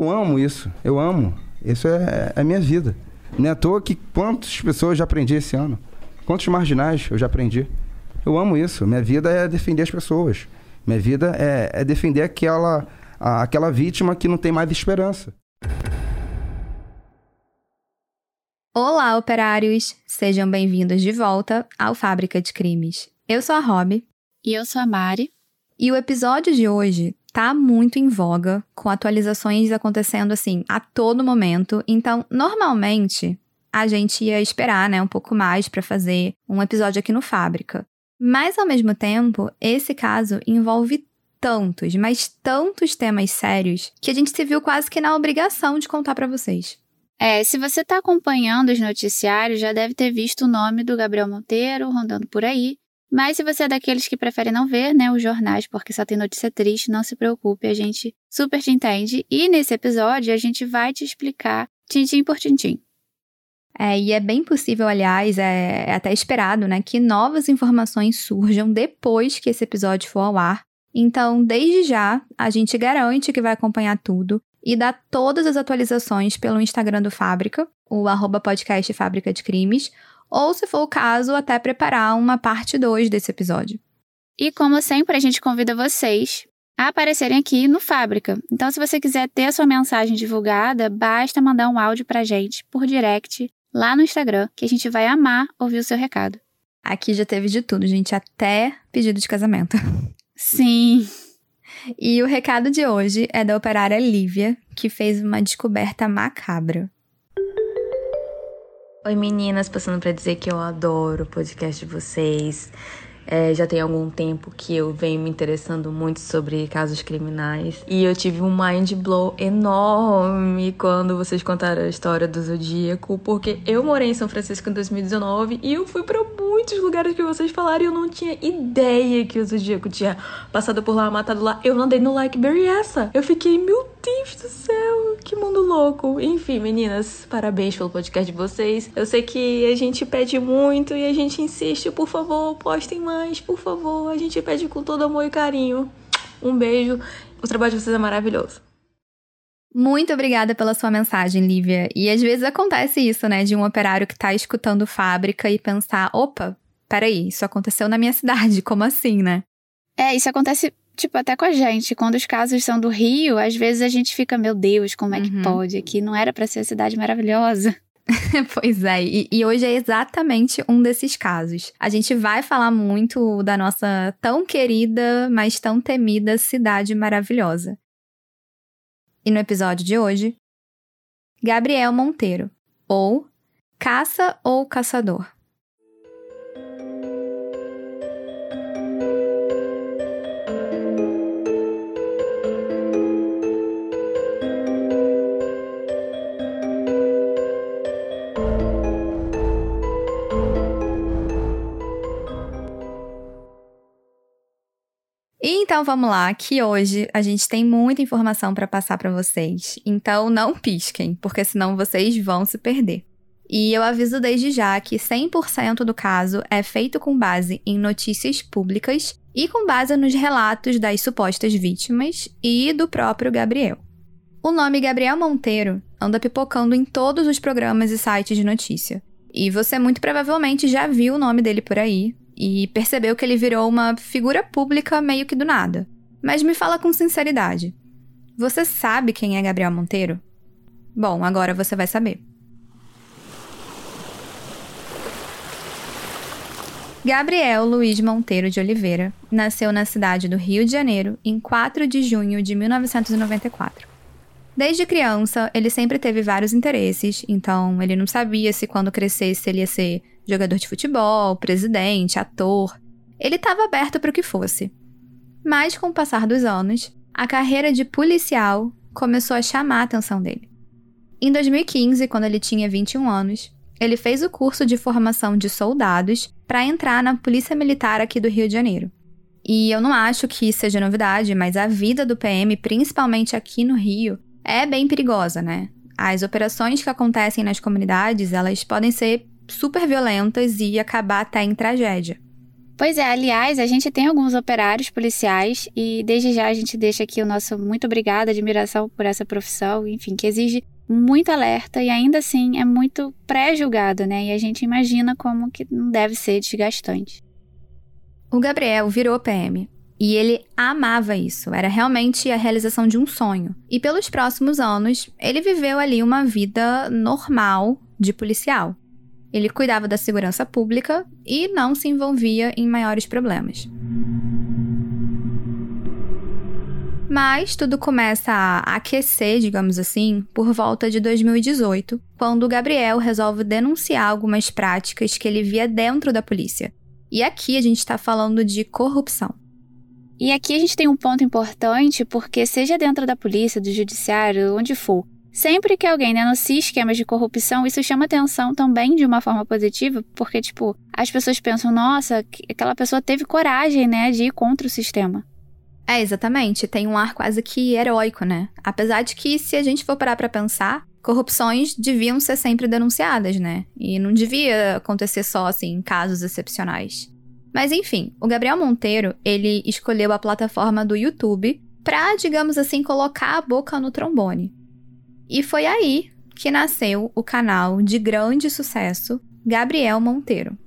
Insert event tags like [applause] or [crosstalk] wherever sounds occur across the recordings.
eu amo isso. Eu amo. Isso é, é a minha vida. Não é à toa que quantas pessoas eu já aprendi esse ano. Quantos marginais eu já aprendi. Eu amo isso. Minha vida é defender as pessoas. Minha vida é, é defender aquela, a, aquela vítima que não tem mais esperança. Olá, operários! Sejam bem-vindos de volta ao Fábrica de Crimes. Eu sou a Rob. E eu sou a Mari. E o episódio de hoje tá muito em voga, com atualizações acontecendo assim a todo momento. Então, normalmente, a gente ia esperar, né, um pouco mais para fazer um episódio aqui no Fábrica. Mas ao mesmo tempo, esse caso envolve tantos, mas tantos temas sérios que a gente se viu quase que na obrigação de contar para vocês. É, se você está acompanhando os noticiários, já deve ter visto o nome do Gabriel Monteiro rondando por aí. Mas se você é daqueles que prefere não ver, né, os jornais, porque só tem notícia triste, não se preocupe, a gente super te entende. E nesse episódio a gente vai te explicar tintim por tintim. É, e é bem possível, aliás, é, é até esperado, né, que novas informações surjam depois que esse episódio for ao ar. Então, desde já, a gente garante que vai acompanhar tudo e dá todas as atualizações pelo Instagram do Fábrica, o arroba podcast Fábrica de Crimes, ou, se for o caso, até preparar uma parte 2 desse episódio. E como sempre, a gente convida vocês a aparecerem aqui no Fábrica. Então, se você quiser ter a sua mensagem divulgada, basta mandar um áudio pra gente por direct lá no Instagram, que a gente vai amar ouvir o seu recado. Aqui já teve de tudo, gente, até pedido de casamento. Sim. E o recado de hoje é da operária Lívia, que fez uma descoberta macabra. Oi meninas, passando para dizer que eu adoro o podcast de vocês. É, já tem algum tempo que eu venho me interessando muito sobre casos criminais. E eu tive um mind blow enorme quando vocês contaram a história do Zodíaco, porque eu morei em São Francisco em 2019 e eu fui para muitos lugares que vocês falaram e eu não tinha ideia que o Zodíaco tinha passado por lá, matado lá. Eu andei no Likeberry essa. Eu fiquei, meu Deus do céu, que mundo louco. Enfim, meninas, parabéns pelo podcast de vocês. Eu sei que a gente pede muito e a gente insiste, por favor, postem mais por favor. A gente pede com todo amor e carinho. Um beijo. O trabalho de vocês é maravilhoso. Muito obrigada pela sua mensagem, Lívia. E às vezes acontece isso, né? De um operário que tá escutando fábrica e pensar: opa, peraí, isso aconteceu na minha [laughs] cidade, como assim, né? É, isso acontece, tipo, até com a gente. Quando os casos são do Rio, às vezes a gente fica: meu Deus, como é que uhum. pode? Aqui não era para ser a cidade maravilhosa. [laughs] pois é, e, e, hoje é exatamente um desses casos. A gente vai falar muito da nossa tão querida, mas tão temida cidade maravilhosa. E no episódio de hoje, Gabriel Monteiro, ou Caça ou Caçador. Então vamos lá, que hoje a gente tem muita informação para passar para vocês. Então não pisquem, porque senão vocês vão se perder. E eu aviso desde já que 100% do caso é feito com base em notícias públicas e com base nos relatos das supostas vítimas e do próprio Gabriel. O nome Gabriel Monteiro anda pipocando em todos os programas e sites de notícia. E você muito provavelmente já viu o nome dele por aí, e percebeu que ele virou uma figura pública meio que do nada. Mas me fala com sinceridade. Você sabe quem é Gabriel Monteiro? Bom, agora você vai saber. Gabriel Luiz Monteiro de Oliveira nasceu na cidade do Rio de Janeiro em 4 de junho de 1994. Desde criança, ele sempre teve vários interesses, então ele não sabia se quando crescesse ele ia ser jogador de futebol, presidente, ator. Ele estava aberto para o que fosse. Mas com o passar dos anos, a carreira de policial começou a chamar a atenção dele. Em 2015, quando ele tinha 21 anos, ele fez o curso de formação de soldados para entrar na Polícia Militar aqui do Rio de Janeiro. E eu não acho que seja novidade, mas a vida do PM, principalmente aqui no Rio, é bem perigosa, né? As operações que acontecem nas comunidades, elas podem ser super violentas e acabar até em tragédia. Pois é, aliás, a gente tem alguns operários policiais e desde já a gente deixa aqui o nosso muito obrigado, admiração por essa profissão, enfim, que exige muito alerta e ainda assim é muito pré-julgado, né? E a gente imagina como que não deve ser desgastante. O Gabriel virou PM e ele amava isso, era realmente a realização de um sonho. E pelos próximos anos, ele viveu ali uma vida normal de policial. Ele cuidava da segurança pública e não se envolvia em maiores problemas. Mas tudo começa a aquecer, digamos assim, por volta de 2018, quando Gabriel resolve denunciar algumas práticas que ele via dentro da polícia. E aqui a gente está falando de corrupção. E aqui a gente tem um ponto importante, porque seja dentro da polícia, do judiciário, onde for, Sempre que alguém denuncia esquemas de corrupção, isso chama atenção também de uma forma positiva, porque, tipo, as pessoas pensam, nossa, aquela pessoa teve coragem, né, de ir contra o sistema. É, exatamente. Tem um ar quase que heróico, né? Apesar de que, se a gente for parar pra pensar, corrupções deviam ser sempre denunciadas, né? E não devia acontecer só, assim, em casos excepcionais. Mas enfim, o Gabriel Monteiro, ele escolheu a plataforma do YouTube pra, digamos assim, colocar a boca no trombone. E foi aí que nasceu o canal de grande sucesso Gabriel Monteiro.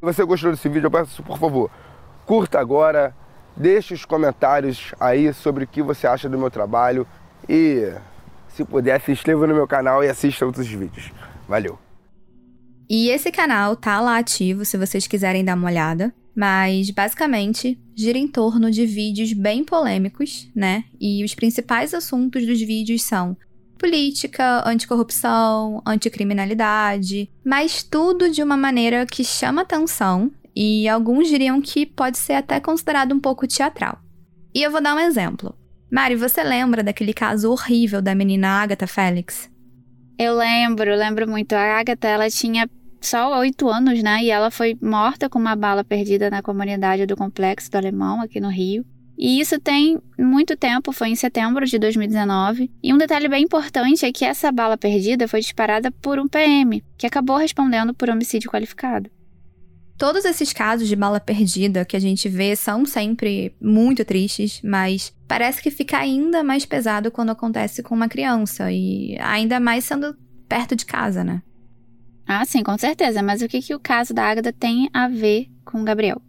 Se você gostou desse vídeo, eu peço, por favor, curta agora, deixe os comentários aí sobre o que você acha do meu trabalho e, se puder, se inscreva no meu canal e assista outros vídeos. Valeu! E esse canal tá lá ativo se vocês quiserem dar uma olhada, mas basicamente gira em torno de vídeos bem polêmicos, né? E os principais assuntos dos vídeos são política, anticorrupção, anticriminalidade, mas tudo de uma maneira que chama atenção e alguns diriam que pode ser até considerado um pouco teatral. E eu vou dar um exemplo. Mari, você lembra daquele caso horrível da menina Agatha Félix? Eu lembro, lembro muito. A Agatha, ela tinha só oito anos, né? E ela foi morta com uma bala perdida na comunidade do Complexo do Alemão, aqui no Rio. E isso tem muito tempo, foi em setembro de 2019. E um detalhe bem importante é que essa bala perdida foi disparada por um PM, que acabou respondendo por homicídio qualificado. Todos esses casos de bala perdida que a gente vê são sempre muito tristes, mas parece que fica ainda mais pesado quando acontece com uma criança, e ainda mais sendo perto de casa, né? Ah, sim, com certeza. Mas o que, que o caso da Ágata tem a ver com o Gabriel?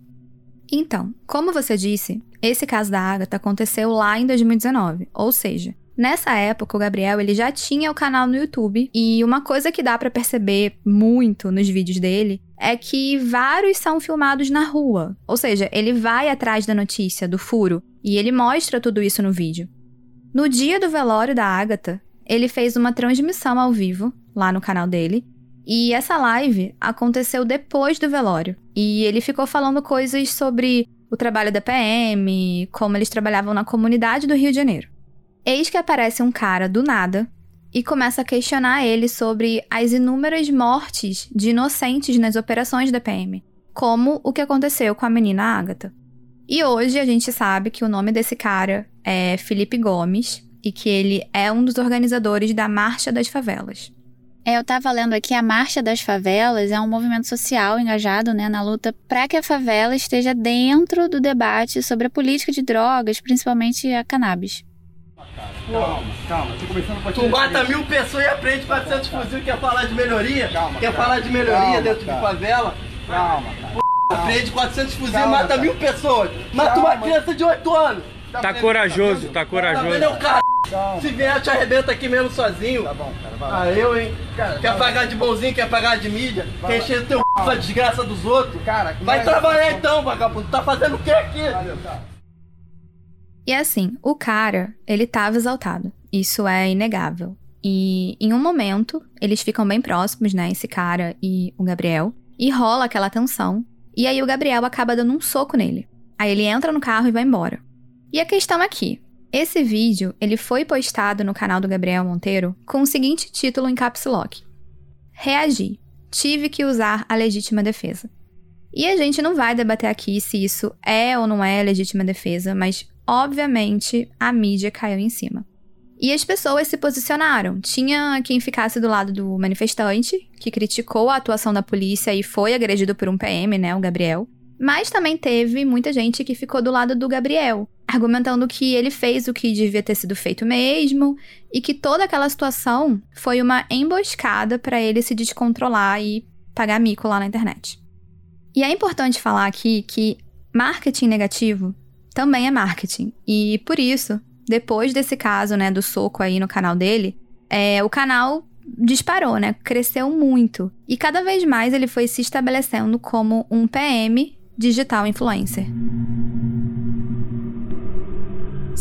Então, como você disse, esse caso da Agatha aconteceu lá em 2019, ou seja, Nessa época, o Gabriel ele já tinha o canal no YouTube e uma coisa que dá para perceber muito nos vídeos dele é que vários são filmados na rua. Ou seja, ele vai atrás da notícia, do furo, e ele mostra tudo isso no vídeo. No dia do velório da Agatha, ele fez uma transmissão ao vivo lá no canal dele e essa live aconteceu depois do velório. E ele ficou falando coisas sobre o trabalho da PM, como eles trabalhavam na comunidade do Rio de Janeiro. Eis que aparece um cara do nada e começa a questionar ele sobre as inúmeras mortes de inocentes nas operações da PM, como o que aconteceu com a menina Ágata. E hoje a gente sabe que o nome desse cara é Felipe Gomes e que ele é um dos organizadores da Marcha das Favelas. É, eu estava lendo aqui a Marcha das Favelas é um movimento social engajado né, na luta para que a favela esteja dentro do debate sobre a política de drogas, principalmente a cannabis. Calma, calma, tô começando a Tu mata mil pessoas e aprende 400 fuzil, quer falar de melhoria? Calma, quer falar de melhoria calma, dentro de favela? Calma, calma. Aprende 400 fuzil e mata mil pessoas. Mata uma criança de 8 anos. Tá corajoso, tá corajoso. Tá cara? Calma. Se vier, te arrebenta aqui mesmo sozinho. Tá bom, cara. Vai Ah, eu, hein? Cara, quer pagar de bonzinho, quer pagar de mídia? Vai, quer encher teu c... pra desgraça dos outros? Cara, vai trabalhar então, vagabundo. Tá fazendo o que aqui? Valeu, cara. E assim, o cara, ele tava exaltado. Isso é inegável. E em um momento, eles ficam bem próximos, né? Esse cara e o Gabriel. E rola aquela tensão. E aí o Gabriel acaba dando um soco nele. Aí ele entra no carro e vai embora. E a questão aqui, esse vídeo, ele foi postado no canal do Gabriel Monteiro com o seguinte título em caps lock: Reagi. Tive que usar a legítima defesa. E a gente não vai debater aqui se isso é ou não é legítima defesa, mas obviamente a mídia caiu em cima. E as pessoas se posicionaram. Tinha quem ficasse do lado do manifestante, que criticou a atuação da polícia e foi agredido por um PM, né, o Gabriel. Mas também teve muita gente que ficou do lado do Gabriel, argumentando que ele fez o que devia ter sido feito mesmo e que toda aquela situação foi uma emboscada para ele se descontrolar e pagar mico lá na internet. E é importante falar aqui que marketing negativo também é marketing. E por isso, depois desse caso, né, do soco aí no canal dele, é, o canal disparou, né? Cresceu muito. E cada vez mais ele foi se estabelecendo como um PM digital influencer.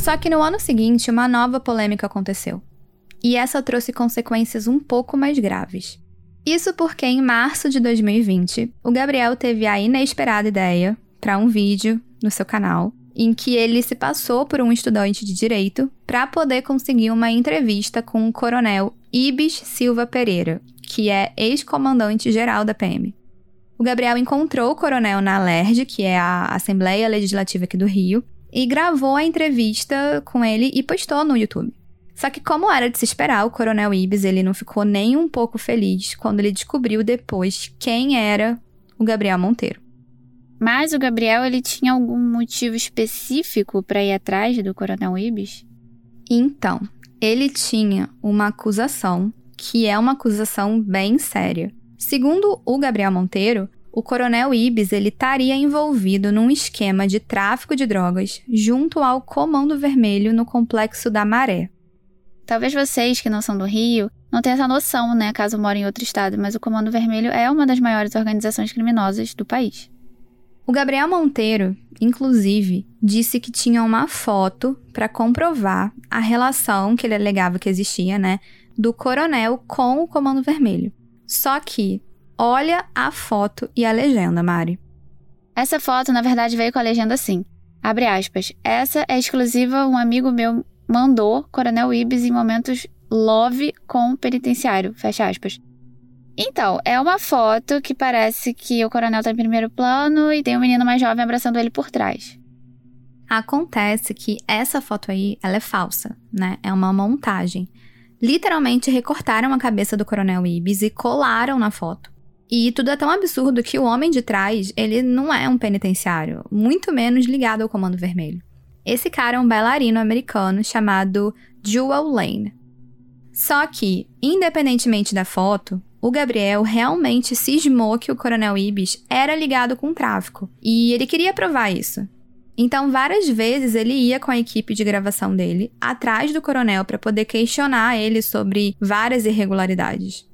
Só que no ano seguinte, uma nova polêmica aconteceu. E essa trouxe consequências um pouco mais graves. Isso porque em março de 2020, o Gabriel teve a inesperada ideia para um vídeo no seu canal em que ele se passou por um estudante de direito para poder conseguir uma entrevista com o coronel Ibis Silva Pereira, que é ex-comandante geral da PM. O Gabriel encontrou o coronel na LERJ, que é a Assembleia Legislativa aqui do Rio, e gravou a entrevista com ele e postou no YouTube. Só que como era de se esperar, o Coronel Ibis ele não ficou nem um pouco feliz quando ele descobriu depois quem era o Gabriel Monteiro. Mas o Gabriel ele tinha algum motivo específico para ir atrás do Coronel Ibis? Então, ele tinha uma acusação que é uma acusação bem séria. Segundo o Gabriel Monteiro, o Coronel Ibis ele estaria envolvido num esquema de tráfico de drogas junto ao Comando Vermelho no complexo da Maré. Talvez vocês que não são do Rio não tenham essa noção, né, caso morem em outro estado, mas o Comando Vermelho é uma das maiores organizações criminosas do país. O Gabriel Monteiro, inclusive, disse que tinha uma foto para comprovar a relação que ele alegava que existia, né, do coronel com o Comando Vermelho. Só que, olha a foto e a legenda, Mari. Essa foto, na verdade, veio com a legenda assim: abre aspas. Essa é exclusiva um amigo meu mandou Coronel Ibis em momentos love com penitenciário, fecha aspas. Então, é uma foto que parece que o coronel tá em primeiro plano e tem um menino mais jovem abraçando ele por trás. Acontece que essa foto aí, ela é falsa, né? É uma montagem. Literalmente recortaram a cabeça do coronel Ibis e colaram na foto. E tudo é tão absurdo que o homem de trás, ele não é um penitenciário, muito menos ligado ao Comando Vermelho. Esse cara é um bailarino americano chamado Jewel Lane. Só que, independentemente da foto, o Gabriel realmente cismou que o Coronel Ibis era ligado com o tráfico, e ele queria provar isso. Então, várias vezes ele ia com a equipe de gravação dele atrás do coronel para poder questionar ele sobre várias irregularidades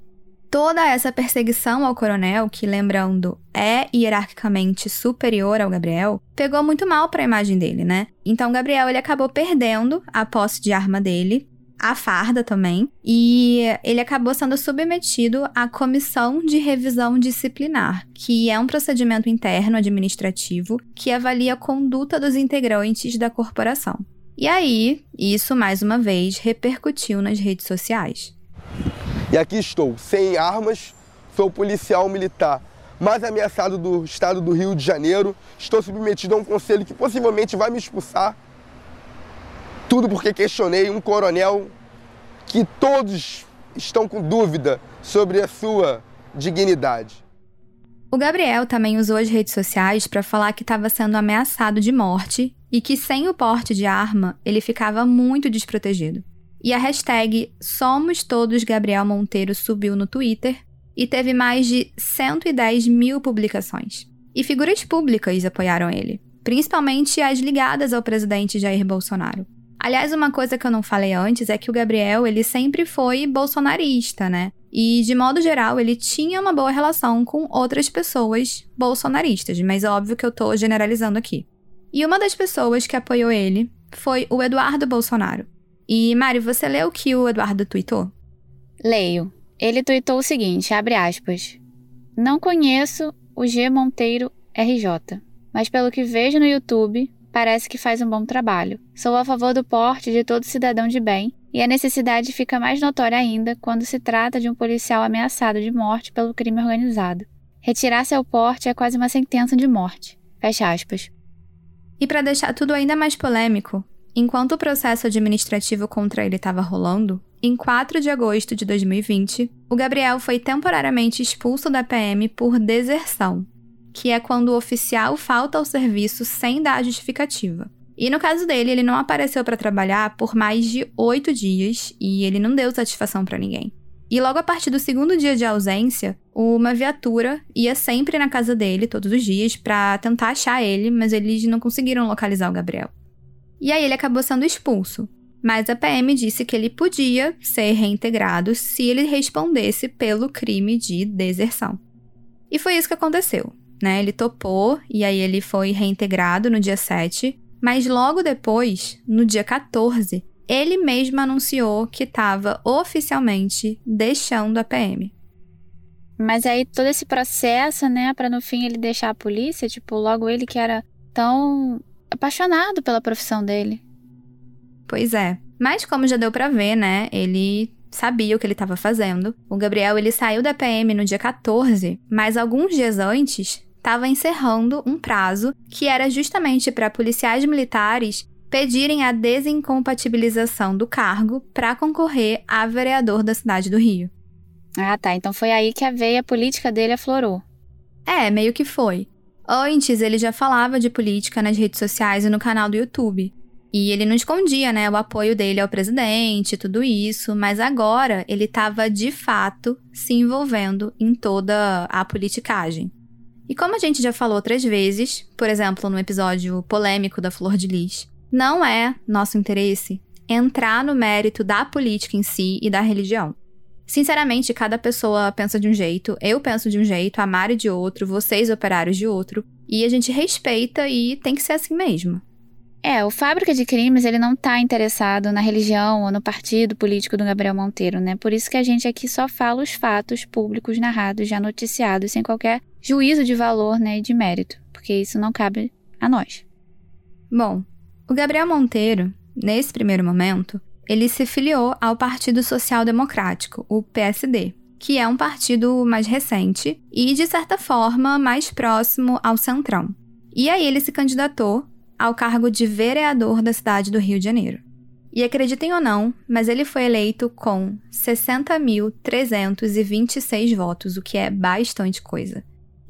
toda essa perseguição ao coronel, que lembrando é hierarquicamente superior ao Gabriel, pegou muito mal para a imagem dele, né? Então Gabriel ele acabou perdendo a posse de arma dele, a farda também, e ele acabou sendo submetido à comissão de revisão disciplinar, que é um procedimento interno administrativo que avalia a conduta dos integrantes da corporação. E aí, isso mais uma vez repercutiu nas redes sociais. E aqui estou, sem armas, sou policial militar mais ameaçado do estado do Rio de Janeiro. Estou submetido a um conselho que possivelmente vai me expulsar. Tudo porque questionei um coronel que todos estão com dúvida sobre a sua dignidade. O Gabriel também usou as redes sociais para falar que estava sendo ameaçado de morte e que sem o porte de arma ele ficava muito desprotegido. E a hashtag Somos Todos Gabriel Monteiro subiu no Twitter e teve mais de 110 mil publicações. E figuras públicas apoiaram ele, principalmente as ligadas ao presidente Jair Bolsonaro. Aliás, uma coisa que eu não falei antes é que o Gabriel, ele sempre foi bolsonarista, né? E, de modo geral, ele tinha uma boa relação com outras pessoas bolsonaristas, mas óbvio que eu tô generalizando aqui. E uma das pessoas que apoiou ele foi o Eduardo Bolsonaro. E, Mari, você leu o que o Eduardo tweetou? Leio. Ele tweetou o seguinte, abre aspas. Não conheço o G Monteiro RJ, mas pelo que vejo no YouTube, parece que faz um bom trabalho. Sou a favor do porte de todo cidadão de bem, e a necessidade fica mais notória ainda quando se trata de um policial ameaçado de morte pelo crime organizado. Retirar seu porte é quase uma sentença de morte. Fecha aspas. E para deixar tudo ainda mais polêmico, Enquanto o processo administrativo contra ele estava rolando, em 4 de agosto de 2020, o Gabriel foi temporariamente expulso da PM por deserção. que é quando o oficial falta ao serviço sem dar justificativa. E no caso dele, ele não apareceu para trabalhar por mais de oito dias e ele não deu satisfação para ninguém. E logo a partir do segundo dia de ausência, uma viatura ia sempre na casa dele todos os dias para tentar achar ele, mas eles não conseguiram localizar o Gabriel. E aí ele acabou sendo expulso. Mas a PM disse que ele podia ser reintegrado se ele respondesse pelo crime de deserção. E foi isso que aconteceu. Né? Ele topou e aí ele foi reintegrado no dia 7, mas logo depois, no dia 14, ele mesmo anunciou que estava oficialmente deixando a PM. Mas aí todo esse processo, né, para no fim ele deixar a polícia, tipo, logo ele que era tão apaixonado pela profissão dele. Pois é. Mas como já deu para ver, né, ele sabia o que ele estava fazendo. O Gabriel, ele saiu da PM no dia 14, mas alguns dias antes estava encerrando um prazo que era justamente para policiais militares pedirem a desincompatibilização do cargo para concorrer a vereador da cidade do Rio. Ah, tá. Então foi aí que a veia política dele aflorou. É, meio que foi. Antes ele já falava de política nas redes sociais e no canal do YouTube. E ele não escondia, né, o apoio dele ao presidente, tudo isso, mas agora ele estava de fato se envolvendo em toda a politicagem. E como a gente já falou outras vezes, por exemplo, no episódio polêmico da Flor de Lis, não é nosso interesse entrar no mérito da política em si e da religião. Sinceramente, cada pessoa pensa de um jeito, eu penso de um jeito, a Mari de outro, vocês operários de outro, e a gente respeita e tem que ser assim mesmo. É, o Fábrica de Crimes, ele não tá interessado na religião ou no partido político do Gabriel Monteiro, né? Por isso que a gente aqui só fala os fatos públicos narrados, já noticiados, sem qualquer juízo de valor, né, e de mérito, porque isso não cabe a nós. Bom, o Gabriel Monteiro, nesse primeiro momento, ele se filiou ao Partido Social Democrático, o PSD, que é um partido mais recente e, de certa forma, mais próximo ao Centrão. E aí ele se candidatou ao cargo de vereador da cidade do Rio de Janeiro. E acreditem ou não, mas ele foi eleito com 60.326 votos, o que é bastante coisa.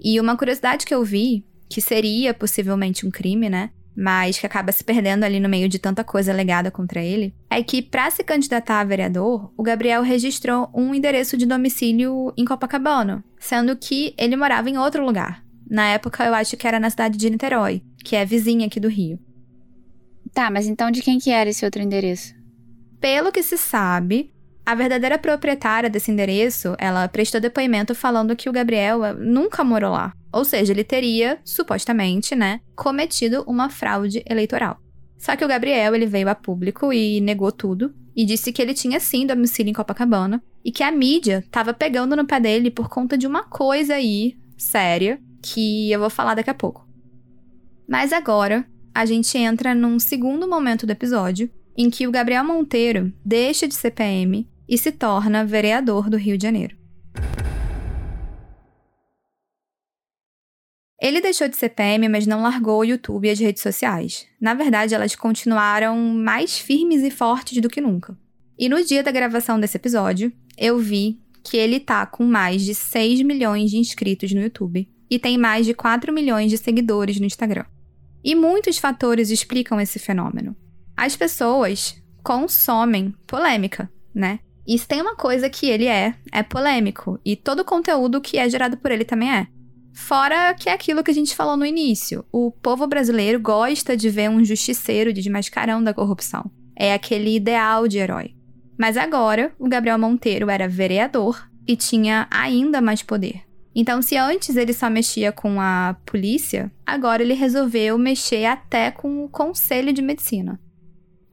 E uma curiosidade que eu vi, que seria possivelmente um crime, né? Mas que acaba se perdendo ali no meio de tanta coisa legada contra ele, é que para se candidatar a vereador, o Gabriel registrou um endereço de domicílio em Copacabana, sendo que ele morava em outro lugar. Na época, eu acho que era na cidade de Niterói, que é vizinha aqui do Rio. Tá, mas então de quem que era esse outro endereço? Pelo que se sabe, a verdadeira proprietária desse endereço, ela prestou depoimento falando que o Gabriel eh, nunca morou lá. Ou seja, ele teria, supostamente, né, cometido uma fraude eleitoral. Só que o Gabriel, ele veio a público e negou tudo e disse que ele tinha sim domicílio em Copacabana e que a mídia estava pegando no pé dele por conta de uma coisa aí séria que eu vou falar daqui a pouco. Mas agora, a gente entra num segundo momento do episódio em que o Gabriel Monteiro deixa de ser PM e se torna vereador do Rio de Janeiro. Ele deixou de ser PM, mas não largou o YouTube e as redes sociais. Na verdade, elas continuaram mais firmes e fortes do que nunca. E no dia da gravação desse episódio, eu vi que ele tá com mais de 6 milhões de inscritos no YouTube e tem mais de 4 milhões de seguidores no Instagram. E muitos fatores explicam esse fenômeno. As pessoas consomem polêmica, né? E se tem uma coisa que ele é, é polêmico. E todo o conteúdo que é gerado por ele também é. Fora que é aquilo que a gente falou no início. O povo brasileiro gosta de ver um justiceiro de mascarão da corrupção. É aquele ideal de herói. Mas agora, o Gabriel Monteiro era vereador e tinha ainda mais poder. Então, se antes ele só mexia com a polícia, agora ele resolveu mexer até com o Conselho de Medicina.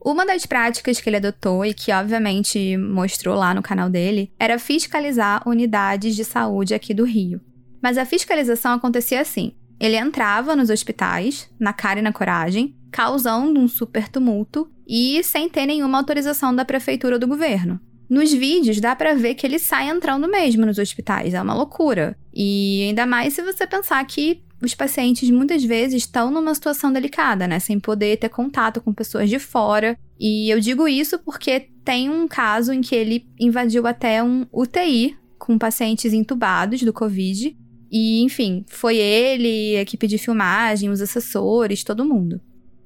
Uma das práticas que ele adotou e que obviamente mostrou lá no canal dele era fiscalizar unidades de saúde aqui do Rio. Mas a fiscalização acontecia assim: ele entrava nos hospitais, na cara e na coragem, causando um super tumulto e sem ter nenhuma autorização da prefeitura ou do governo. Nos vídeos dá para ver que ele sai entrando mesmo nos hospitais, é uma loucura. E ainda mais se você pensar que os pacientes muitas vezes estão numa situação delicada, né? Sem poder ter contato com pessoas de fora. E eu digo isso porque tem um caso em que ele invadiu até um UTI com pacientes entubados do Covid E, enfim, foi ele, a equipe de filmagem, os assessores, todo mundo.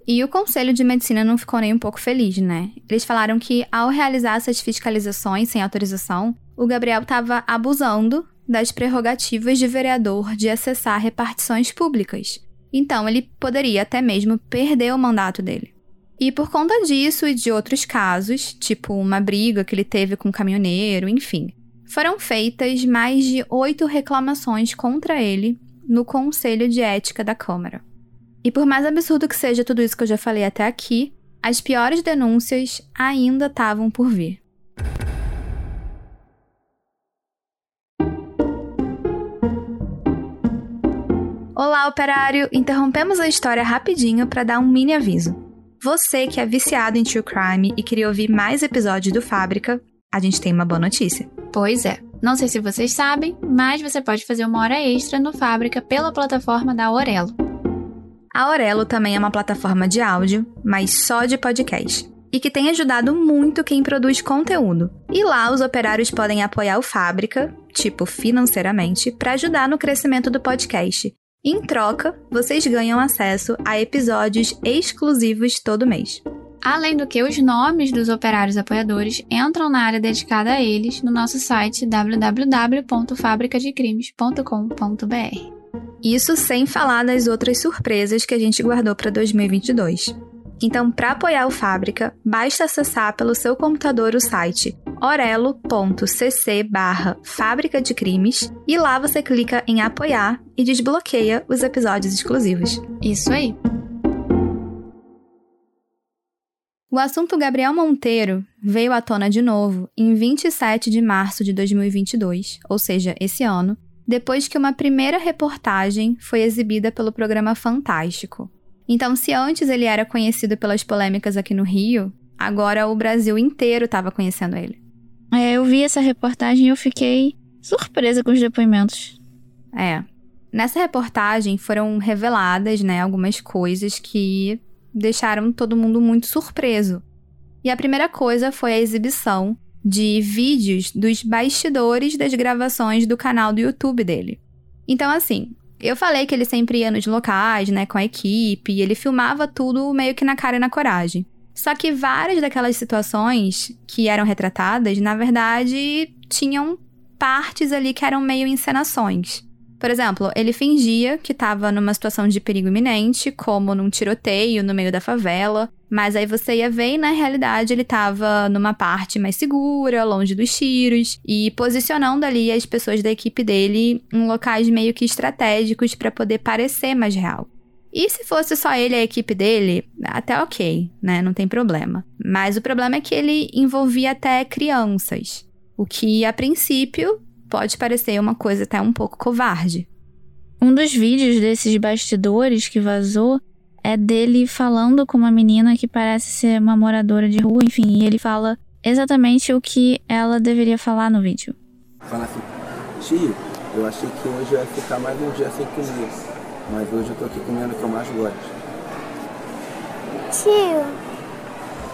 E o Conselho de Medicina não ficou nem um pouco feliz, né? Eles falaram que, ao realizar essas fiscalizações sem autorização, o Gabriel estava abusando das prerrogativas de vereador de acessar repartições públicas. Então, ele poderia até mesmo perder o mandato dele. E por conta disso e de outros casos, tipo uma briga que ele teve com um caminhoneiro, enfim, foram feitas mais de oito reclamações contra ele no Conselho de Ética da Câmara. E por mais absurdo que seja tudo isso que eu já falei até aqui, as piores denúncias ainda estavam por vir. Olá, operário! Interrompemos a história rapidinho para dar um mini aviso. Você que é viciado em true crime e queria ouvir mais episódios do Fábrica, a gente tem uma boa notícia. Pois é. Não sei se vocês sabem, mas você pode fazer uma hora extra no Fábrica pela plataforma da Aurelo. A Aurelo também é uma plataforma de áudio, mas só de podcast. E que tem ajudado muito quem produz conteúdo. E lá os operários podem apoiar o Fábrica, tipo financeiramente, para ajudar no crescimento do podcast. Em troca, vocês ganham acesso a episódios exclusivos todo mês. Além do que, os nomes dos operários apoiadores entram na área dedicada a eles no nosso site www.fabricadecrimes.com.br. Isso sem falar das outras surpresas que a gente guardou para 2022. Então, para apoiar o Fábrica, basta acessar pelo seu computador o site orelo.cc barra Fábrica de Crimes e lá você clica em apoiar e desbloqueia os episódios exclusivos. Isso aí! O assunto Gabriel Monteiro veio à tona de novo em 27 de março de 2022, ou seja, esse ano, depois que uma primeira reportagem foi exibida pelo programa Fantástico. Então, se antes ele era conhecido pelas polêmicas aqui no Rio, agora o Brasil inteiro estava conhecendo ele. É, eu vi essa reportagem e eu fiquei surpresa com os depoimentos. É. Nessa reportagem foram reveladas, né, algumas coisas que deixaram todo mundo muito surpreso. E a primeira coisa foi a exibição de vídeos dos bastidores das gravações do canal do YouTube dele. Então, assim, eu falei que ele sempre ia nos locais, né, com a equipe, e ele filmava tudo meio que na cara e na coragem. Só que várias daquelas situações que eram retratadas, na verdade, tinham partes ali que eram meio encenações. Por exemplo, ele fingia que estava numa situação de perigo iminente, como num tiroteio no meio da favela, mas aí você ia ver e na realidade ele estava numa parte mais segura, longe dos tiros e posicionando ali as pessoas da equipe dele em locais meio que estratégicos para poder parecer mais real. E se fosse só ele e a equipe dele, até ok, né? Não tem problema. Mas o problema é que ele envolvia até crianças. O que, a princípio, pode parecer uma coisa até um pouco covarde. Um dos vídeos desses bastidores que vazou é dele falando com uma menina que parece ser uma moradora de rua, enfim, e ele fala exatamente o que ela deveria falar no vídeo. Fala assim, tio, eu achei que hoje eu ia ficar mais um dia sem comer, mas hoje eu tô aqui comendo o que eu mais gosto. Tio,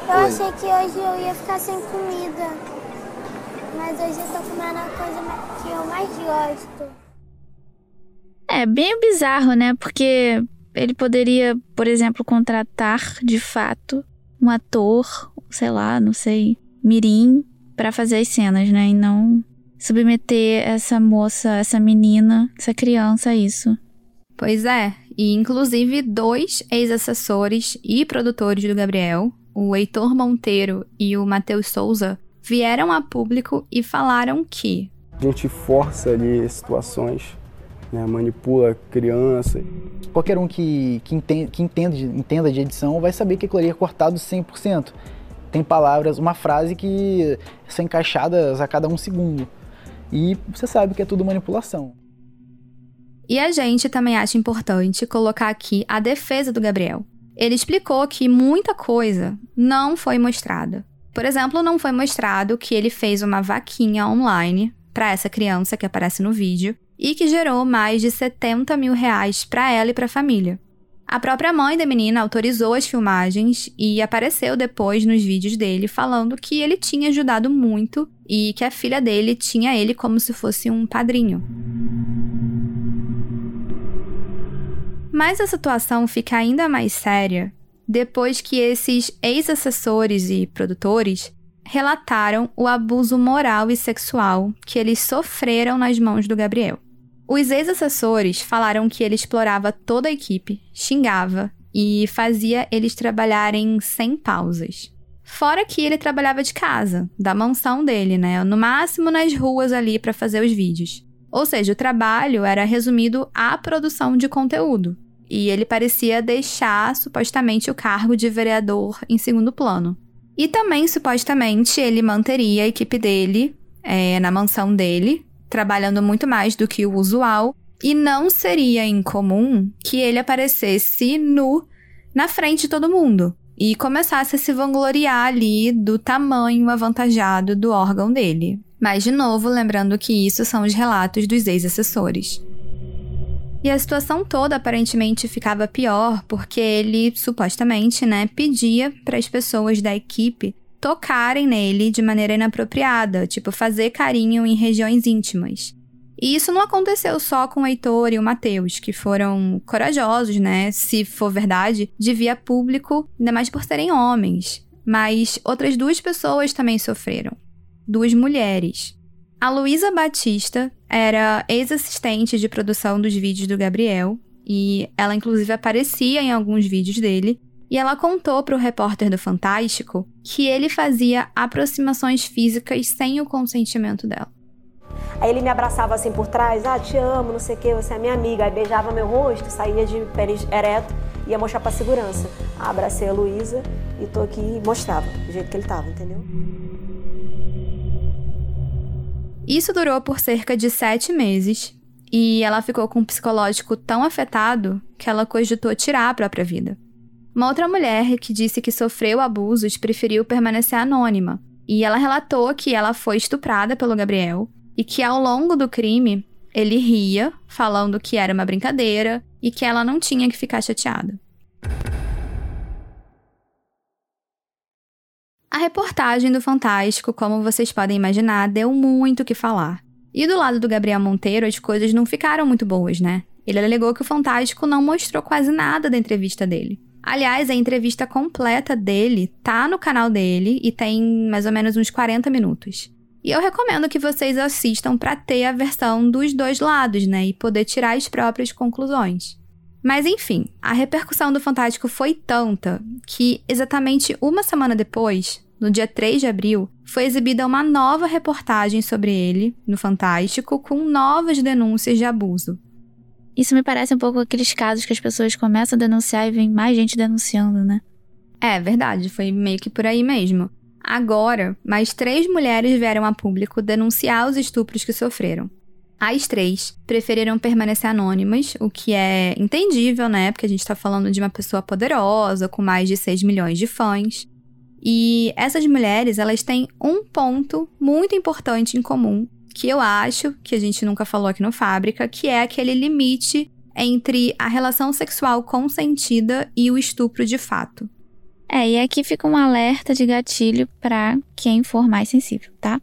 eu Oi. achei que hoje eu ia ficar sem comida. Mas hoje eu tô comendo a coisa que eu mais gosto. É bem bizarro, né? Porque ele poderia, por exemplo, contratar de fato um ator, sei lá, não sei, mirim, para fazer as cenas, né? E não submeter essa moça, essa menina, essa criança a isso. Pois é, e inclusive dois ex-assessores e produtores do Gabriel, o Heitor Monteiro e o Matheus Souza, vieram a público e falaram que a gente força ali situações, né, manipula criança. Qualquer um que, que, entende, que entende, entenda de edição vai saber que aquilo ali é cortado 100%. Tem palavras, uma frase que são encaixadas a cada um segundo. E você sabe que é tudo manipulação. E a gente também acha importante colocar aqui a defesa do Gabriel. Ele explicou que muita coisa não foi mostrada. Por exemplo, não foi mostrado que ele fez uma vaquinha online para essa criança que aparece no vídeo e que gerou mais de 70 mil reais para ela e para a família. A própria mãe da menina autorizou as filmagens e apareceu depois nos vídeos dele falando que ele tinha ajudado muito e que a filha dele tinha ele como se fosse um padrinho. Mas a situação fica ainda mais séria depois que esses ex-assessores e produtores relataram o abuso moral e sexual que eles sofreram nas mãos do Gabriel. Os ex-assessores falaram que ele explorava toda a equipe, xingava e fazia eles trabalharem sem pausas. Fora que ele trabalhava de casa, da mansão dele, né? No máximo nas ruas ali para fazer os vídeos. Ou seja, o trabalho era resumido à produção de conteúdo. E ele parecia deixar supostamente o cargo de vereador em segundo plano. E também, supostamente, ele manteria a equipe dele é, na mansão dele, trabalhando muito mais do que o usual, e não seria incomum que ele aparecesse nu na frente de todo mundo e começasse a se vangloriar ali do tamanho avantajado do órgão dele. Mas, de novo, lembrando que isso são os relatos dos ex-assessores. E a situação toda aparentemente ficava pior porque ele, supostamente, né, pedia para as pessoas da equipe tocarem nele de maneira inapropriada, tipo fazer carinho em regiões íntimas. E isso não aconteceu só com o Heitor e o Matheus, que foram corajosos, né? Se for verdade, de via público, ainda mais por serem homens. Mas outras duas pessoas também sofreram. Duas mulheres. A Luísa Batista era ex-assistente de produção dos vídeos do Gabriel, e ela inclusive aparecia em alguns vídeos dele, e ela contou para o repórter do Fantástico que ele fazia aproximações físicas sem o consentimento dela. Aí ele me abraçava assim por trás, ah, te amo, não sei o que, você é minha amiga. Aí beijava meu rosto, saía de pênis ereto, ia mostrar pra segurança. Ah, abracei a Luísa e tô aqui e mostrava do jeito que ele tava, entendeu? Isso durou por cerca de sete meses e ela ficou com um psicológico tão afetado que ela cogitou tirar a própria vida. Uma outra mulher que disse que sofreu abusos preferiu permanecer anônima e ela relatou que ela foi estuprada pelo Gabriel e que ao longo do crime ele ria, falando que era uma brincadeira e que ela não tinha que ficar chateada. A reportagem do Fantástico, como vocês podem imaginar, deu muito o que falar. E do lado do Gabriel Monteiro, as coisas não ficaram muito boas, né? Ele alegou que o Fantástico não mostrou quase nada da entrevista dele. Aliás, a entrevista completa dele tá no canal dele e tem mais ou menos uns 40 minutos. E eu recomendo que vocês assistam para ter a versão dos dois lados, né, e poder tirar as próprias conclusões. Mas enfim, a repercussão do Fantástico foi tanta que, exatamente uma semana depois, no dia 3 de abril, foi exibida uma nova reportagem sobre ele no Fantástico com novas denúncias de abuso. Isso me parece um pouco aqueles casos que as pessoas começam a denunciar e vem mais gente denunciando, né? É verdade, foi meio que por aí mesmo. Agora, mais três mulheres vieram a público denunciar os estupros que sofreram. As três preferiram permanecer anônimas, o que é entendível, né? Porque a gente tá falando de uma pessoa poderosa, com mais de 6 milhões de fãs. E essas mulheres, elas têm um ponto muito importante em comum, que eu acho que a gente nunca falou aqui no Fábrica, que é aquele limite entre a relação sexual consentida e o estupro de fato. É, e aqui fica um alerta de gatilho para quem for mais sensível, tá?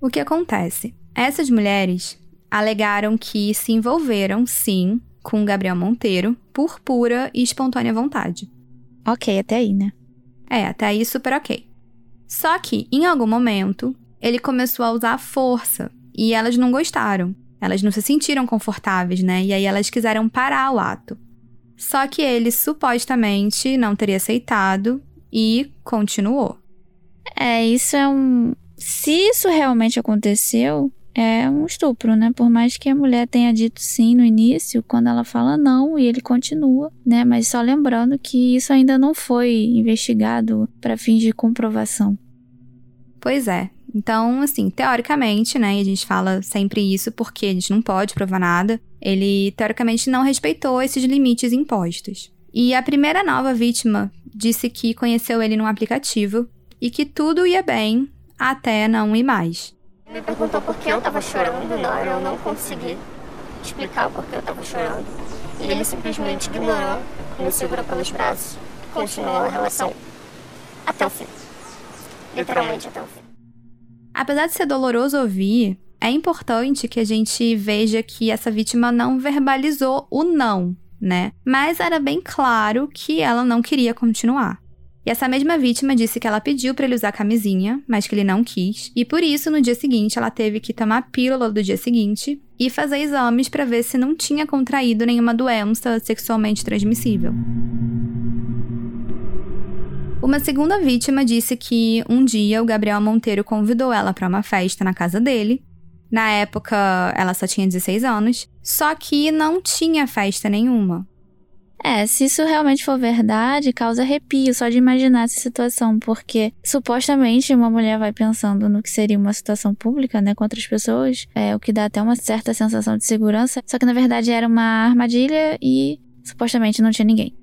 O que acontece? Essas mulheres alegaram que se envolveram, sim, com Gabriel Monteiro por pura e espontânea vontade. Ok, até aí, né? É, até aí super ok. Só que, em algum momento, ele começou a usar força e elas não gostaram. Elas não se sentiram confortáveis, né? E aí elas quiseram parar o ato. Só que ele supostamente não teria aceitado e continuou. É, isso é um. Se isso realmente aconteceu, é um estupro, né? Por mais que a mulher tenha dito sim no início, quando ela fala não e ele continua, né? Mas só lembrando que isso ainda não foi investigado para fins de comprovação. Pois é. Então, assim, teoricamente, né, e a gente fala sempre isso porque a gente não pode provar nada, ele teoricamente não respeitou esses limites impostos. E a primeira nova vítima disse que conheceu ele num aplicativo e que tudo ia bem até não ir mais. Me perguntou por que eu tava chorando, na hora eu não consegui explicar o porquê eu tava chorando. E ele simplesmente ignorou, me segurou pelos braços e continuou a relação até o fim. Literalmente até o fim. Apesar de ser doloroso ouvir, é importante que a gente veja que essa vítima não verbalizou o não. né? Mas era bem claro que ela não queria continuar. E essa mesma vítima disse que ela pediu para ele usar camisinha, mas que ele não quis, e por isso no dia seguinte ela teve que tomar a pílula do dia seguinte e fazer exames para ver se não tinha contraído nenhuma doença sexualmente transmissível. Uma segunda vítima disse que um dia o Gabriel Monteiro convidou ela para uma festa na casa dele. Na época, ela só tinha 16 anos, só que não tinha festa nenhuma. É, se isso realmente for verdade, causa arrepio só de imaginar essa situação, porque supostamente uma mulher vai pensando no que seria uma situação pública, né, com outras pessoas, é, o que dá até uma certa sensação de segurança, só que na verdade era uma armadilha e supostamente não tinha ninguém.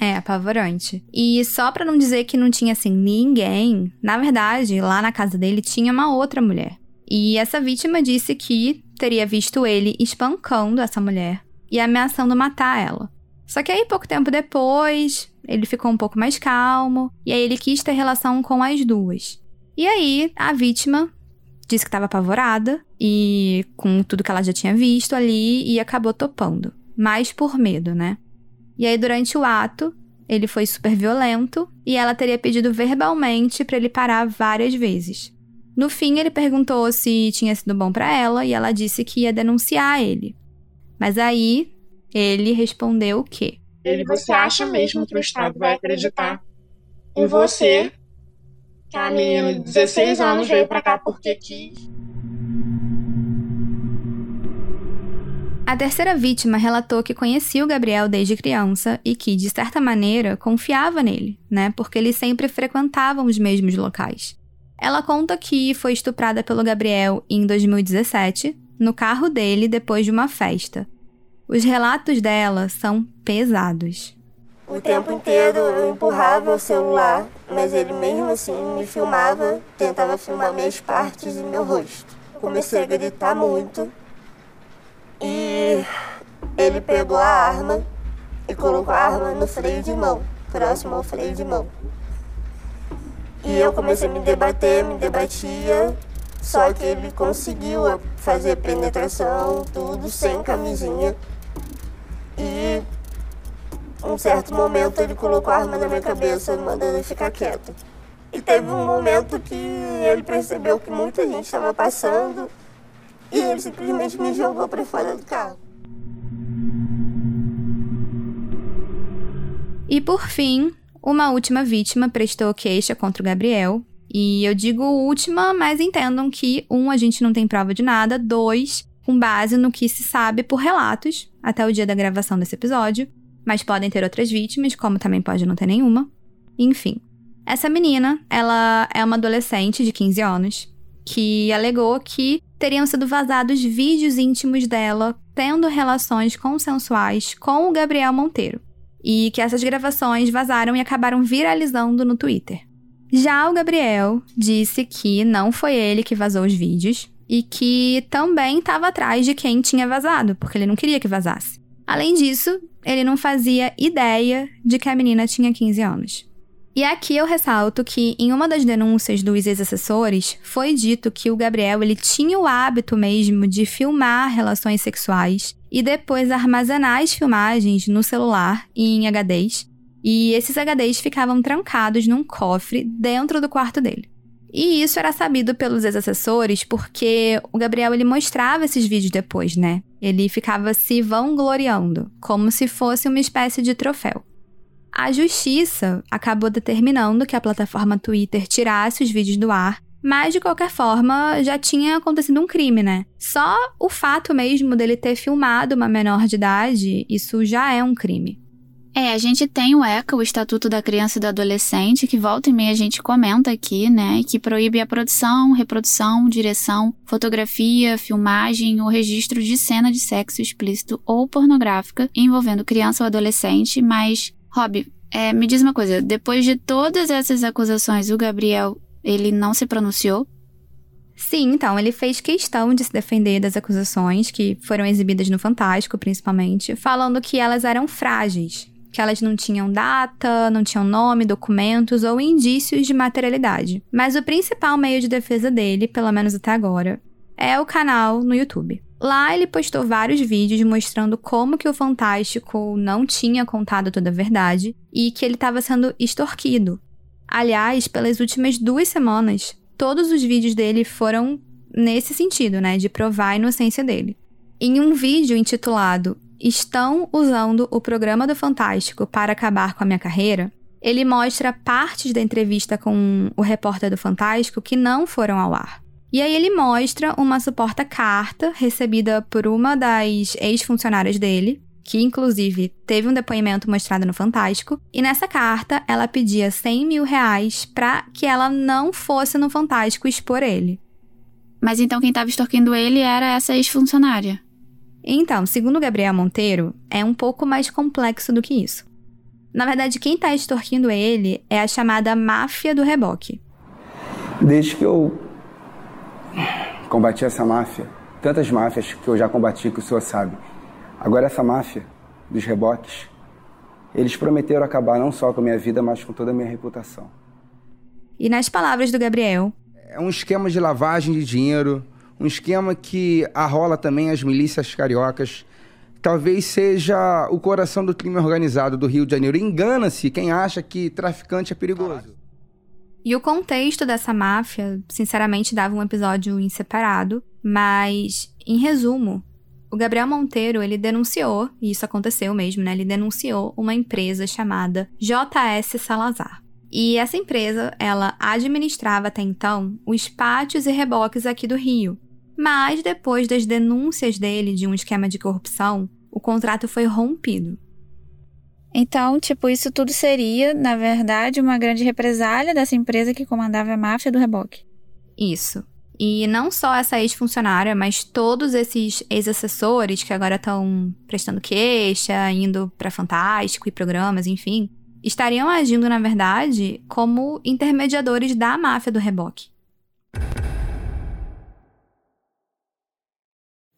É, apavorante. E só pra não dizer que não tinha, assim, ninguém, na verdade, lá na casa dele tinha uma outra mulher. E essa vítima disse que teria visto ele espancando essa mulher e ameaçando matar ela. Só que aí, pouco tempo depois, ele ficou um pouco mais calmo e aí ele quis ter relação com as duas. E aí, a vítima disse que estava apavorada e com tudo que ela já tinha visto ali e acabou topando. Mais por medo, né? E aí, durante o ato, ele foi super violento e ela teria pedido verbalmente para ele parar várias vezes. No fim, ele perguntou se tinha sido bom para ela e ela disse que ia denunciar ele. Mas aí, ele respondeu o quê? Ele, você acha mesmo que o Estado vai acreditar em você? Que a menina de 16 anos veio pra cá porque quis? A terceira vítima relatou que conhecia o Gabriel desde criança e que, de certa maneira, confiava nele, né? Porque eles sempre frequentavam os mesmos locais. Ela conta que foi estuprada pelo Gabriel em 2017, no carro dele depois de uma festa. Os relatos dela são pesados. O tempo inteiro eu empurrava o celular, mas ele mesmo assim me filmava, tentava filmar minhas partes e meu rosto. Comecei a gritar muito e ele pegou a arma e colocou a arma no freio de mão, próximo ao freio de mão. E eu comecei a me debater, me debatia, só que ele conseguiu fazer penetração, tudo sem camisinha. E um certo momento ele colocou a arma na minha cabeça, mandando eu ficar quieto. E teve um momento que ele percebeu que muita gente estava passando e ele simplesmente me jogou para fora do carro. E por fim, uma última vítima prestou queixa contra o Gabriel. E eu digo última, mas entendam que, um, a gente não tem prova de nada, dois, com base no que se sabe por relatos até o dia da gravação desse episódio, mas podem ter outras vítimas, como também pode não ter nenhuma. Enfim, essa menina, ela é uma adolescente de 15 anos que alegou que teriam sido vazados vídeos íntimos dela tendo relações consensuais com o Gabriel Monteiro, e que essas gravações vazaram e acabaram viralizando no Twitter. Já o Gabriel disse que não foi ele que vazou os vídeos, e que também estava atrás de quem tinha vazado, porque ele não queria que vazasse. Além disso, ele não fazia ideia de que a menina tinha 15 anos. E aqui eu ressalto que em uma das denúncias dos ex-assessores foi dito que o Gabriel ele tinha o hábito mesmo de filmar relações sexuais e depois armazenar as filmagens no celular e em HDs. E esses HDs ficavam trancados num cofre dentro do quarto dele. E isso era sabido pelos ex-assessores porque o Gabriel ele mostrava esses vídeos depois, né? Ele ficava se vangloriando, como se fosse uma espécie de troféu. A justiça acabou determinando que a plataforma Twitter tirasse os vídeos do ar, mas de qualquer forma já tinha acontecido um crime, né? Só o fato mesmo dele ter filmado uma menor de idade, isso já é um crime. É, a gente tem o ECA, o Estatuto da Criança e do Adolescente, que volta e meia a gente comenta aqui, né, que proíbe a produção, reprodução, direção, fotografia, filmagem ou registro de cena de sexo explícito ou pornográfica envolvendo criança ou adolescente, mas, Rob, é, me diz uma coisa, depois de todas essas acusações, o Gabriel, ele não se pronunciou? Sim, então, ele fez questão de se defender das acusações que foram exibidas no Fantástico, principalmente, falando que elas eram frágeis, que elas não tinham data, não tinham nome, documentos ou indícios de materialidade. Mas o principal meio de defesa dele, pelo menos até agora, é o canal no YouTube. Lá ele postou vários vídeos mostrando como que o Fantástico não tinha contado toda a verdade e que ele estava sendo extorquido. Aliás, pelas últimas duas semanas, todos os vídeos dele foram nesse sentido, né, de provar a inocência dele. Em um vídeo intitulado Estão usando o programa do Fantástico para acabar com a minha carreira, ele mostra partes da entrevista com o repórter do Fantástico que não foram ao ar. E aí ele mostra uma suporta carta recebida por uma das ex-funcionárias dele, que inclusive teve um depoimento mostrado no Fantástico, e nessa carta ela pedia 100 mil reais para que ela não fosse no Fantástico expor ele. Mas então quem estava extorquindo ele era essa ex-funcionária. Então, segundo Gabriel Monteiro, é um pouco mais complexo do que isso. Na verdade, quem está extorquindo ele é a chamada máfia do reboque. Desde que eu combati essa máfia, tantas máfias que eu já combati que o senhor sabe. Agora essa máfia dos reboques, eles prometeram acabar não só com a minha vida, mas com toda a minha reputação. E nas palavras do Gabriel, é um esquema de lavagem de dinheiro, um esquema que arrola também as milícias cariocas. Talvez seja o coração do crime organizado do Rio de Janeiro. Engana-se quem acha que traficante é perigoso. E o contexto dessa máfia, sinceramente, dava um episódio em separado, mas, em resumo, o Gabriel Monteiro, ele denunciou, e isso aconteceu mesmo, né? Ele denunciou uma empresa chamada JS Salazar. E essa empresa, ela administrava até então os pátios e reboques aqui do Rio. Mas depois das denúncias dele de um esquema de corrupção, o contrato foi rompido. Então, tipo, isso tudo seria, na verdade, uma grande represália dessa empresa que comandava a máfia do reboque. Isso. E não só essa ex-funcionária, mas todos esses ex-assessores que agora estão prestando queixa, indo para Fantástico e programas, enfim, estariam agindo, na verdade, como intermediadores da máfia do reboque.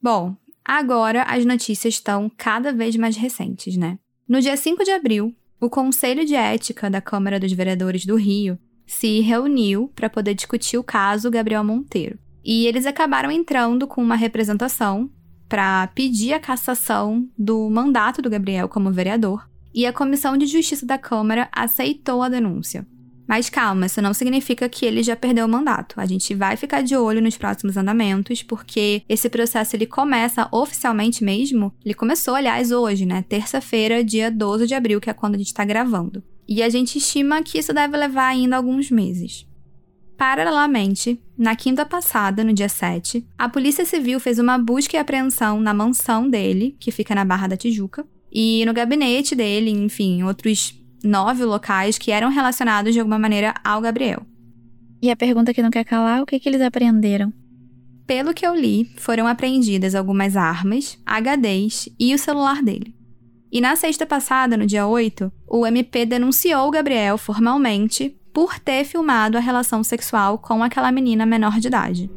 Bom, agora as notícias estão cada vez mais recentes, né? No dia 5 de abril, o Conselho de Ética da Câmara dos Vereadores do Rio se reuniu para poder discutir o caso Gabriel Monteiro. E eles acabaram entrando com uma representação para pedir a cassação do mandato do Gabriel como vereador e a Comissão de Justiça da Câmara aceitou a denúncia. Mas calma, isso não significa que ele já perdeu o mandato. A gente vai ficar de olho nos próximos andamentos, porque esse processo ele começa oficialmente mesmo. Ele começou, aliás, hoje, né? Terça-feira, dia 12 de abril, que é quando a gente está gravando. E a gente estima que isso deve levar ainda alguns meses. Paralelamente, na quinta passada, no dia 7, a Polícia Civil fez uma busca e apreensão na mansão dele, que fica na Barra da Tijuca, e no gabinete dele, enfim, outros nove locais que eram relacionados de alguma maneira ao Gabriel. E a pergunta que não quer calar, o que, que eles apreenderam? Pelo que eu li, foram apreendidas algumas armas, HDs e o celular dele. E na sexta passada, no dia 8, o MP denunciou o Gabriel formalmente por ter filmado a relação sexual com aquela menina menor de idade.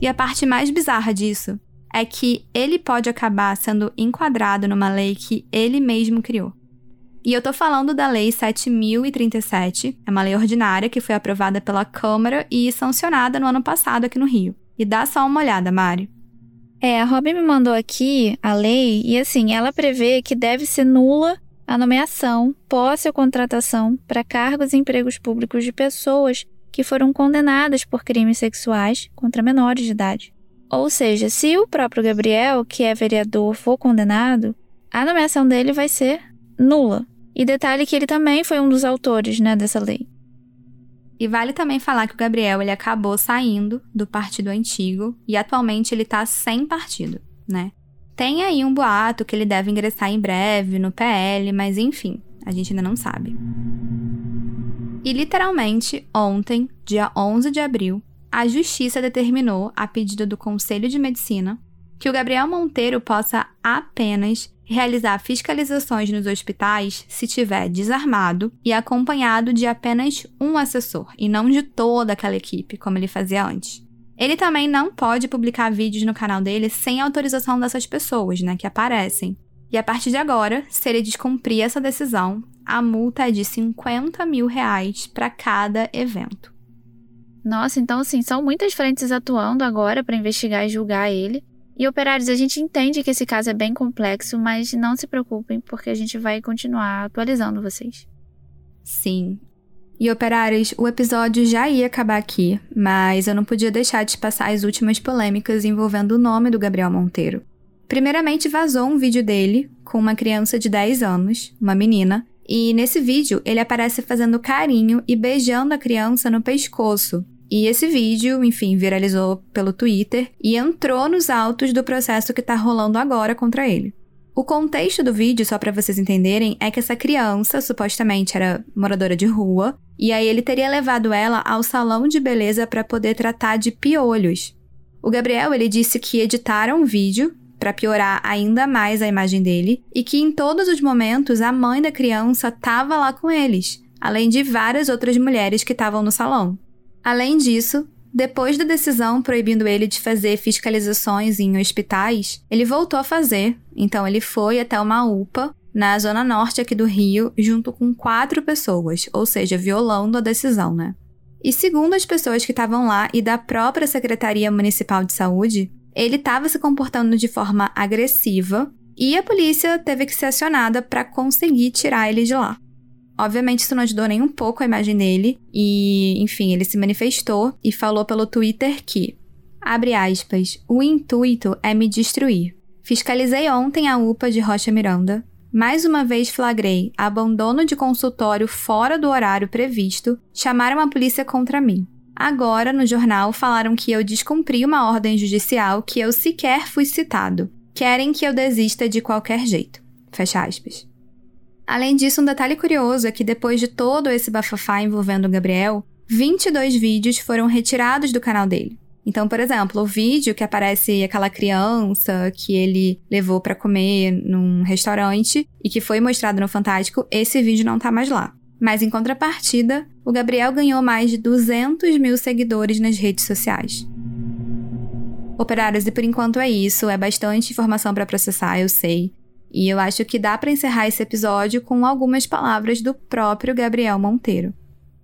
E a parte mais bizarra disso é que ele pode acabar sendo enquadrado numa lei que ele mesmo criou. E eu tô falando da Lei 7037, é uma lei ordinária que foi aprovada pela Câmara e sancionada no ano passado aqui no Rio. E dá só uma olhada, Mari. É, a Robin me mandou aqui a lei e assim, ela prevê que deve ser nula a nomeação, posse ou contratação para cargos e empregos públicos de pessoas que foram condenadas por crimes sexuais contra menores de idade. Ou seja, se o próprio Gabriel, que é vereador, for condenado, a nomeação dele vai ser nula. E detalhe que ele também foi um dos autores, né, dessa lei. E vale também falar que o Gabriel ele acabou saindo do partido antigo e atualmente ele tá sem partido, né? Tem aí um boato que ele deve ingressar em breve no PL, mas enfim, a gente ainda não sabe. E literalmente, ontem, dia 11 de abril, a justiça determinou, a pedido do Conselho de Medicina, que o Gabriel Monteiro possa apenas realizar fiscalizações nos hospitais se tiver desarmado e acompanhado de apenas um assessor e não de toda aquela equipe, como ele fazia antes. Ele também não pode publicar vídeos no canal dele sem autorização dessas pessoas, né, que aparecem. E a partir de agora, se ele descumprir essa decisão, a multa é de 50 mil reais para cada evento. Nossa, então assim, são muitas frentes atuando agora para investigar e julgar ele. E operários, a gente entende que esse caso é bem complexo, mas não se preocupem, porque a gente vai continuar atualizando vocês. Sim. E operários, o episódio já ia acabar aqui, mas eu não podia deixar de passar as últimas polêmicas envolvendo o nome do Gabriel Monteiro. Primeiramente, vazou um vídeo dele com uma criança de 10 anos, uma menina, e nesse vídeo ele aparece fazendo carinho e beijando a criança no pescoço, e esse vídeo, enfim, viralizou pelo Twitter e entrou nos autos do processo que tá rolando agora contra ele. O contexto do vídeo, só para vocês entenderem, é que essa criança supostamente era moradora de rua, e aí ele teria levado ela ao salão de beleza para poder tratar de piolhos. O Gabriel, ele disse que editaram o vídeo para piorar ainda mais a imagem dele e que em todos os momentos a mãe da criança estava lá com eles, além de várias outras mulheres que estavam no salão. Além disso, depois da decisão proibindo ele de fazer fiscalizações em hospitais, ele voltou a fazer. Então ele foi até uma UPA na zona norte aqui do Rio, junto com quatro pessoas, ou seja, violando a decisão, né? E segundo as pessoas que estavam lá e da própria Secretaria Municipal de Saúde, ele estava se comportando de forma agressiva e a polícia teve que ser acionada para conseguir tirar ele de lá. Obviamente, isso não ajudou nem um pouco a imagem dele, e, enfim, ele se manifestou e falou pelo Twitter que, abre aspas, o intuito é me destruir. Fiscalizei ontem a UPA de Rocha Miranda. Mais uma vez flagrei abandono de consultório fora do horário previsto, chamaram a polícia contra mim. Agora, no jornal, falaram que eu descumpri uma ordem judicial que eu sequer fui citado. Querem que eu desista de qualquer jeito. Fecha aspas. Além disso, um detalhe curioso é que depois de todo esse bafafá envolvendo o Gabriel, 22 vídeos foram retirados do canal dele. Então, por exemplo, o vídeo que aparece aquela criança que ele levou para comer num restaurante e que foi mostrado no Fantástico, esse vídeo não tá mais lá. Mas em contrapartida, o Gabriel ganhou mais de 200 mil seguidores nas redes sociais. Operários, e por enquanto é isso, é bastante informação para processar, eu sei. E eu acho que dá para encerrar esse episódio com algumas palavras do próprio Gabriel Monteiro.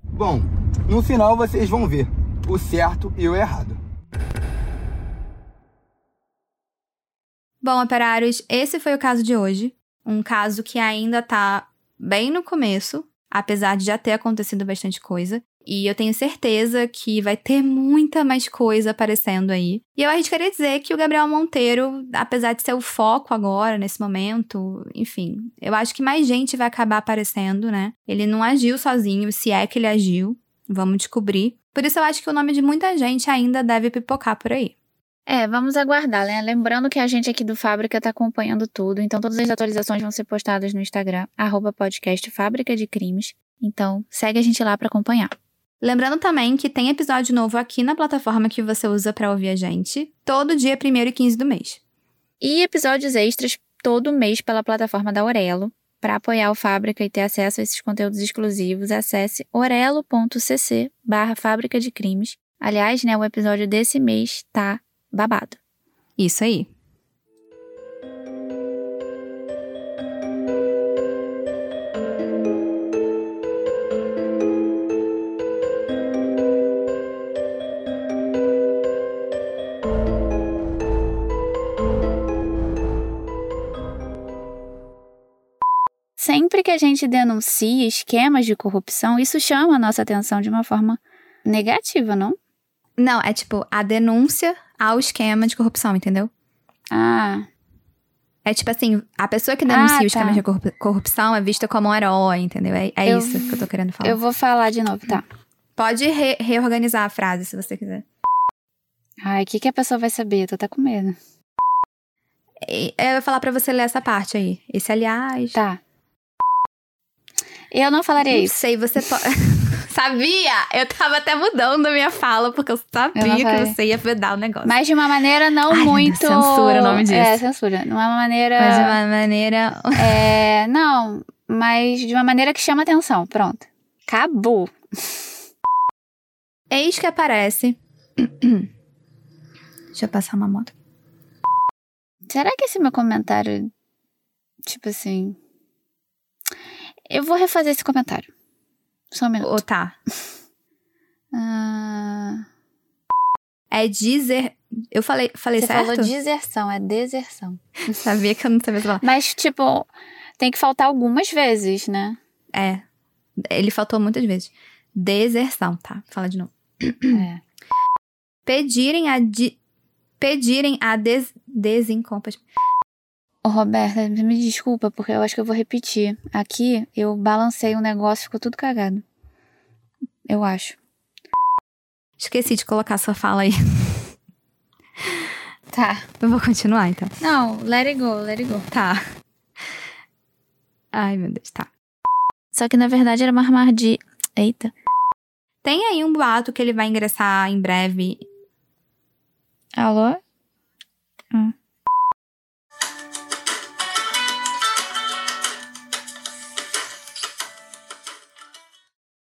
Bom, no final vocês vão ver o certo e o errado. Bom, operários, esse foi o caso de hoje. Um caso que ainda tá bem no começo, apesar de já ter acontecido bastante coisa. E eu tenho certeza que vai ter muita mais coisa aparecendo aí. E eu arriscaria dizer que o Gabriel Monteiro, apesar de ser o foco agora, nesse momento, enfim, eu acho que mais gente vai acabar aparecendo, né? Ele não agiu sozinho, se é que ele agiu. Vamos descobrir. Por isso eu acho que o nome de muita gente ainda deve pipocar por aí. É, vamos aguardar, né? Lembrando que a gente aqui do Fábrica tá acompanhando tudo, então todas as atualizações vão ser postadas no Instagram, arroba podcast Fábrica de Crimes. Então, segue a gente lá para acompanhar. Lembrando também que tem episódio novo aqui na plataforma que você usa para ouvir a gente, todo dia 1 e 15 do mês. E episódios extras todo mês pela plataforma da Orelo. Para apoiar o Fábrica e ter acesso a esses conteúdos exclusivos, acesse orelo.cc barra Fábrica de Crimes. Aliás, né, o episódio desse mês tá babado. Isso aí. Que a gente denuncia esquemas de corrupção, isso chama a nossa atenção de uma forma negativa, não? Não, é tipo a denúncia ao esquema de corrupção, entendeu? Ah. É tipo assim, a pessoa que denuncia Ah, o esquema tá. de corrup- corrupção é vista como um herói, entendeu? É, é Eu- isso que eu tô querendo falar. Eu vou falar de novo, tá? Pode re- reorganizar a frase se você quiser. Ai, o que, que a pessoa vai saber? Eu tô até com medo. Eu vou falar pra você ler essa parte aí. Esse, aliás. Tá. Eu não falaria Não isso. sei, você pode. [laughs] sabia! Eu tava até mudando a minha fala, porque eu Eu sabia que falei. você ia vedar o negócio. Mas de uma maneira não Ai, meu Deus, muito. censura o nome disso. É, censura. Não é uma maneira. Mas de uma maneira. [laughs] É, não, mas de uma maneira que chama atenção. Pronto. Acabou. [laughs] Eis que aparece. [clears throat] Deixa eu passar uma moto. Será que esse meu comentário. Tipo assim. Eu vou refazer esse comentário. Só um minuto. Ou tá. [laughs] Ah, É dizer. Eu falei, falei Você certo? falou deserção, é deserção. [laughs] Sabia que eu não sabia falar. Mas, tipo, tem que faltar algumas vezes, né? É. Ele faltou muitas vezes. Deserção, tá? Fala de novo. É. Pedirem a. Di... Pedirem a des... desincompatibilidade. Ô, Roberta, me desculpa, porque eu acho que eu vou repetir. Aqui, eu balancei um negócio, ficou tudo cagado. Eu acho. Esqueci de colocar sua fala aí. Tá. Eu vou continuar, então. Não, let it go, let it go. Tá. Ai, meu Deus, tá. Só que na verdade era uma armadilha. Eita. Tem aí um boato que ele vai ingressar em breve. Alô?